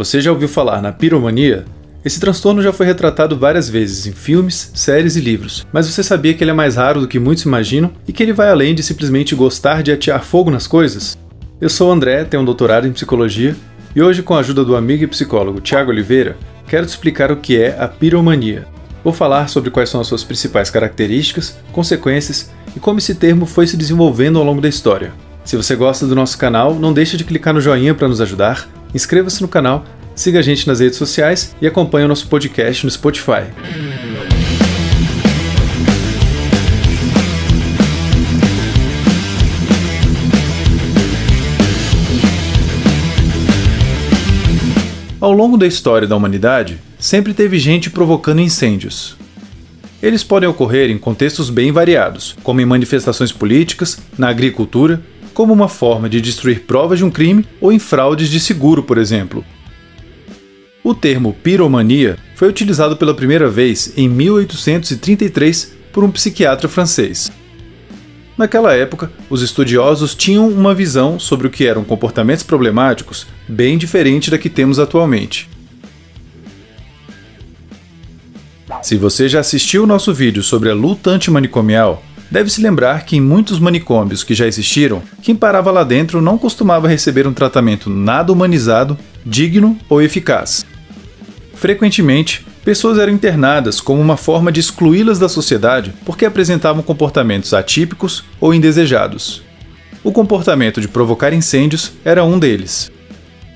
Você já ouviu falar na piromania? Esse transtorno já foi retratado várias vezes em filmes, séries e livros, mas você sabia que ele é mais raro do que muitos imaginam e que ele vai além de simplesmente gostar de atear fogo nas coisas? Eu sou o André, tenho um doutorado em psicologia e hoje, com a ajuda do amigo e psicólogo Tiago Oliveira, quero te explicar o que é a piromania. Vou falar sobre quais são as suas principais características, consequências e como esse termo foi se desenvolvendo ao longo da história. Se você gosta do nosso canal, não deixe de clicar no joinha para nos ajudar, inscreva-se no canal siga a gente nas redes sociais e acompanhe o nosso podcast no Spotify. Ao longo da história da humanidade, sempre teve gente provocando incêndios. Eles podem ocorrer em contextos bem variados, como em manifestações políticas, na agricultura, como uma forma de destruir provas de um crime ou em fraudes de seguro, por exemplo, o termo piromania foi utilizado pela primeira vez em 1833 por um psiquiatra francês. Naquela época, os estudiosos tinham uma visão sobre o que eram comportamentos problemáticos bem diferente da que temos atualmente. Se você já assistiu o nosso vídeo sobre a luta antimanicomial, deve se lembrar que em muitos manicômios que já existiram, quem parava lá dentro não costumava receber um tratamento nada humanizado, digno ou eficaz. Frequentemente, pessoas eram internadas como uma forma de excluí-las da sociedade porque apresentavam comportamentos atípicos ou indesejados. O comportamento de provocar incêndios era um deles.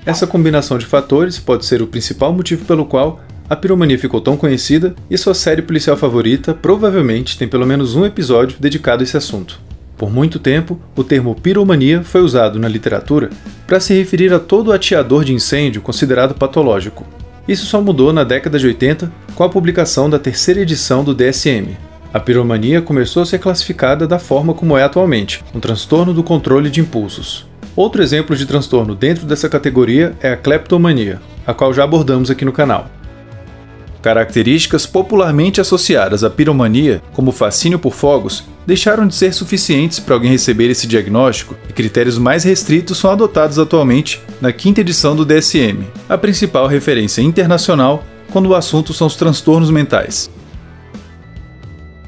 Essa combinação de fatores pode ser o principal motivo pelo qual a piromania ficou tão conhecida e sua série policial favorita provavelmente tem pelo menos um episódio dedicado a esse assunto. Por muito tempo, o termo piromania foi usado na literatura para se referir a todo ateador de incêndio considerado patológico. Isso só mudou na década de 80 com a publicação da terceira edição do DSM. A piromania começou a ser classificada da forma como é atualmente, um transtorno do controle de impulsos. Outro exemplo de transtorno dentro dessa categoria é a kleptomania, a qual já abordamos aqui no canal. Características popularmente associadas à piromania, como fascínio por fogos, deixaram de ser suficientes para alguém receber esse diagnóstico e critérios mais restritos são adotados atualmente na quinta edição do DSM, a principal referência internacional quando o assunto são os transtornos mentais.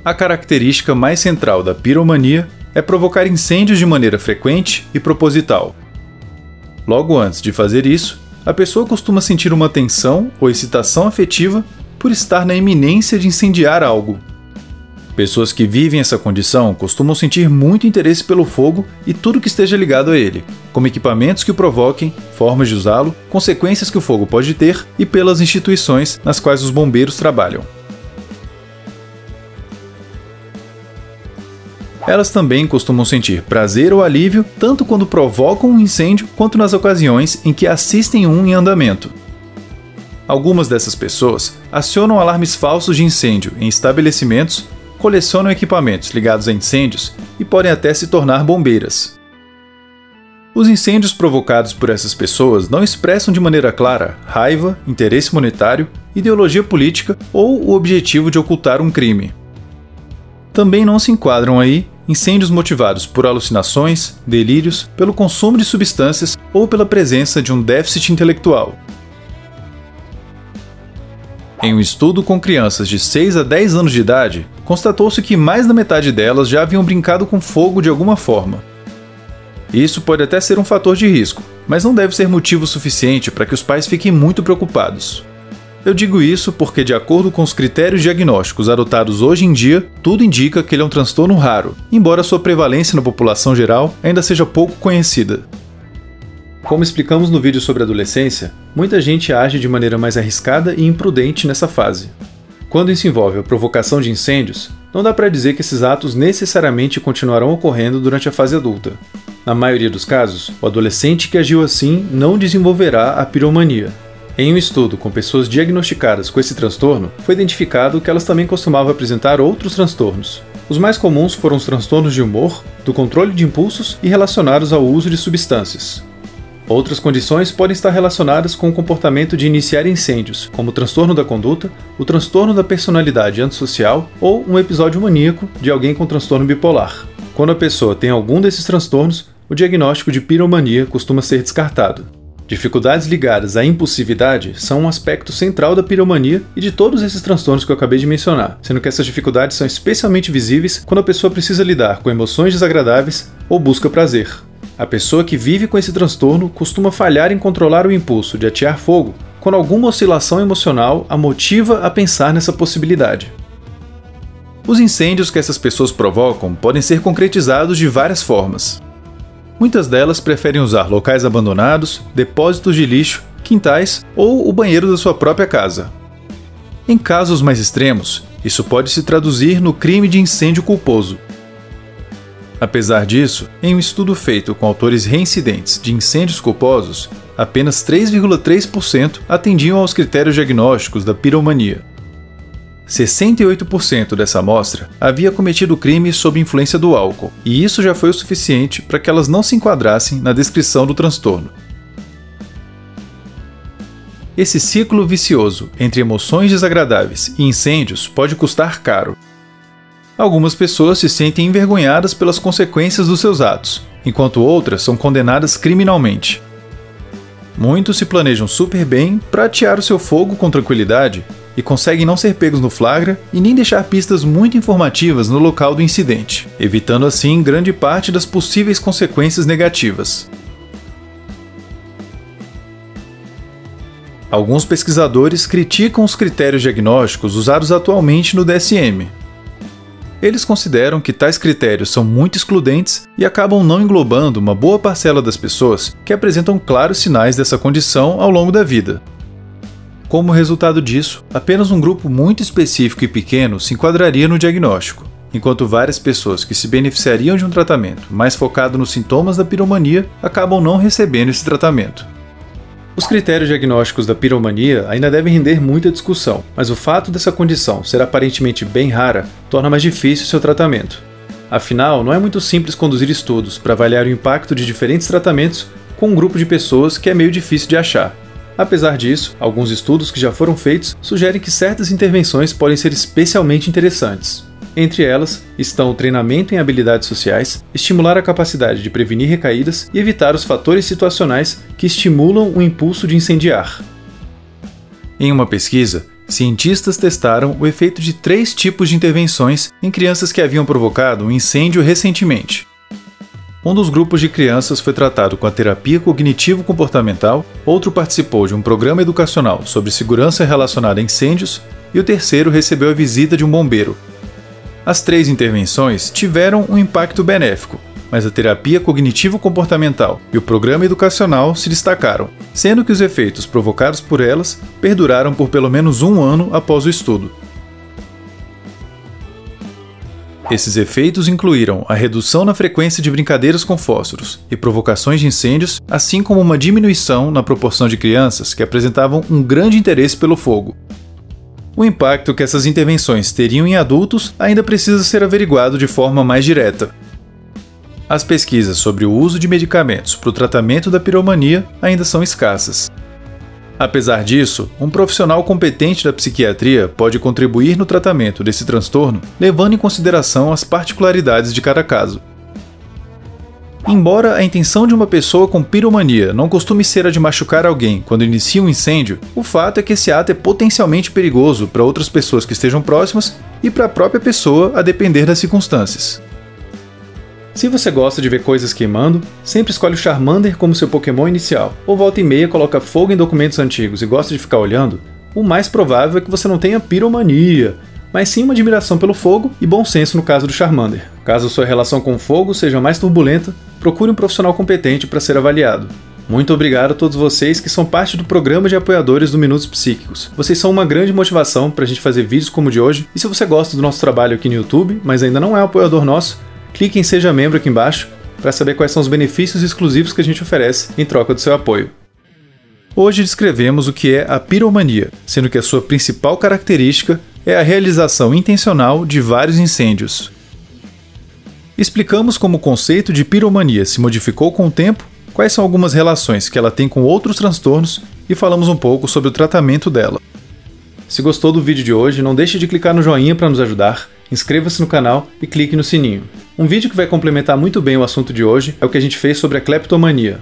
A característica mais central da piromania é provocar incêndios de maneira frequente e proposital. Logo antes de fazer isso, a pessoa costuma sentir uma tensão ou excitação afetiva por estar na iminência de incendiar algo. Pessoas que vivem essa condição costumam sentir muito interesse pelo fogo e tudo que esteja ligado a ele, como equipamentos que o provoquem, formas de usá-lo, consequências que o fogo pode ter e pelas instituições nas quais os bombeiros trabalham. Elas também costumam sentir prazer ou alívio tanto quando provocam um incêndio quanto nas ocasiões em que assistem um em andamento, Algumas dessas pessoas acionam alarmes falsos de incêndio em estabelecimentos, colecionam equipamentos ligados a incêndios e podem até se tornar bombeiras. Os incêndios provocados por essas pessoas não expressam de maneira clara raiva, interesse monetário, ideologia política ou o objetivo de ocultar um crime. Também não se enquadram aí incêndios motivados por alucinações, delírios, pelo consumo de substâncias ou pela presença de um déficit intelectual, em um estudo com crianças de 6 a 10 anos de idade, constatou-se que mais da metade delas já haviam brincado com fogo de alguma forma. Isso pode até ser um fator de risco, mas não deve ser motivo suficiente para que os pais fiquem muito preocupados. Eu digo isso porque, de acordo com os critérios diagnósticos adotados hoje em dia, tudo indica que ele é um transtorno raro, embora sua prevalência na população geral ainda seja pouco conhecida. Como explicamos no vídeo sobre adolescência, muita gente age de maneira mais arriscada e imprudente nessa fase. Quando isso envolve a provocação de incêndios, não dá para dizer que esses atos necessariamente continuarão ocorrendo durante a fase adulta. Na maioria dos casos, o adolescente que agiu assim não desenvolverá a piromania. Em um estudo com pessoas diagnosticadas com esse transtorno, foi identificado que elas também costumavam apresentar outros transtornos. Os mais comuns foram os transtornos de humor, do controle de impulsos e relacionados ao uso de substâncias. Outras condições podem estar relacionadas com o comportamento de iniciar incêndios, como o transtorno da conduta, o transtorno da personalidade antissocial ou um episódio maníaco de alguém com transtorno bipolar. Quando a pessoa tem algum desses transtornos, o diagnóstico de piromania costuma ser descartado. Dificuldades ligadas à impulsividade são um aspecto central da piromania e de todos esses transtornos que eu acabei de mencionar, sendo que essas dificuldades são especialmente visíveis quando a pessoa precisa lidar com emoções desagradáveis ou busca prazer. A pessoa que vive com esse transtorno costuma falhar em controlar o impulso de atear fogo quando alguma oscilação emocional a motiva a pensar nessa possibilidade. Os incêndios que essas pessoas provocam podem ser concretizados de várias formas. Muitas delas preferem usar locais abandonados, depósitos de lixo, quintais ou o banheiro da sua própria casa. Em casos mais extremos, isso pode se traduzir no crime de incêndio culposo. Apesar disso, em um estudo feito com autores reincidentes de incêndios culposos, apenas 3,3% atendiam aos critérios diagnósticos da piromania. 68% dessa amostra havia cometido crime sob influência do álcool, e isso já foi o suficiente para que elas não se enquadrassem na descrição do transtorno. Esse ciclo vicioso entre emoções desagradáveis e incêndios pode custar caro. Algumas pessoas se sentem envergonhadas pelas consequências dos seus atos, enquanto outras são condenadas criminalmente. Muitos se planejam super bem para atear o seu fogo com tranquilidade e conseguem não ser pegos no flagra e nem deixar pistas muito informativas no local do incidente, evitando assim grande parte das possíveis consequências negativas. Alguns pesquisadores criticam os critérios diagnósticos usados atualmente no DSM. Eles consideram que tais critérios são muito excludentes e acabam não englobando uma boa parcela das pessoas que apresentam claros sinais dessa condição ao longo da vida. Como resultado disso, apenas um grupo muito específico e pequeno se enquadraria no diagnóstico, enquanto várias pessoas que se beneficiariam de um tratamento mais focado nos sintomas da piromania acabam não recebendo esse tratamento. Os critérios diagnósticos da piromania ainda devem render muita discussão, mas o fato dessa condição ser aparentemente bem rara torna mais difícil seu tratamento. Afinal, não é muito simples conduzir estudos para avaliar o impacto de diferentes tratamentos com um grupo de pessoas que é meio difícil de achar, Apesar disso, alguns estudos que já foram feitos sugerem que certas intervenções podem ser especialmente interessantes. Entre elas estão o treinamento em habilidades sociais, estimular a capacidade de prevenir recaídas e evitar os fatores situacionais que estimulam o impulso de incendiar. Em uma pesquisa, cientistas testaram o efeito de três tipos de intervenções em crianças que haviam provocado um incêndio recentemente. Um dos grupos de crianças foi tratado com a terapia cognitivo-comportamental, outro participou de um programa educacional sobre segurança relacionada a incêndios e o terceiro recebeu a visita de um bombeiro. As três intervenções tiveram um impacto benéfico, mas a terapia cognitivo-comportamental e o programa educacional se destacaram, sendo que os efeitos provocados por elas perduraram por pelo menos um ano após o estudo. Esses efeitos incluíram a redução na frequência de brincadeiras com fósforos e provocações de incêndios, assim como uma diminuição na proporção de crianças que apresentavam um grande interesse pelo fogo. O impacto que essas intervenções teriam em adultos ainda precisa ser averiguado de forma mais direta. As pesquisas sobre o uso de medicamentos para o tratamento da piromania ainda são escassas, Apesar disso, um profissional competente da psiquiatria pode contribuir no tratamento desse transtorno, levando em consideração as particularidades de cada caso. Embora a intenção de uma pessoa com piromania não costume ser a de machucar alguém quando inicia um incêndio, o fato é que esse ato é potencialmente perigoso para outras pessoas que estejam próximas e para a própria pessoa, a depender das circunstâncias. Se você gosta de ver coisas queimando, sempre escolhe o Charmander como seu Pokémon inicial, ou volta e meia coloca fogo em documentos antigos e gosta de ficar olhando, o mais provável é que você não tenha piromania, mas sim uma admiração pelo fogo e bom senso no caso do Charmander. Caso sua relação com o fogo seja mais turbulenta, procure um profissional competente para ser avaliado. Muito obrigado a todos vocês que são parte do programa de apoiadores do Minutos Psíquicos. Vocês são uma grande motivação para a gente fazer vídeos como o de hoje. E se você gosta do nosso trabalho aqui no YouTube, mas ainda não é apoiador nosso, clique em Seja Membro aqui embaixo para saber quais são os benefícios exclusivos que a gente oferece em troca do seu apoio. Hoje descrevemos o que é a piromania, sendo que a sua principal característica é a realização intencional de vários incêndios. Explicamos como o conceito de piromania se modificou com o tempo, quais são algumas relações que ela tem com outros transtornos e falamos um pouco sobre o tratamento dela. Se gostou do vídeo de hoje, não deixe de clicar no joinha para nos ajudar inscreva-se no canal e clique no sininho. Um vídeo que vai complementar muito bem o assunto de hoje é o que a gente fez sobre a cleptomania.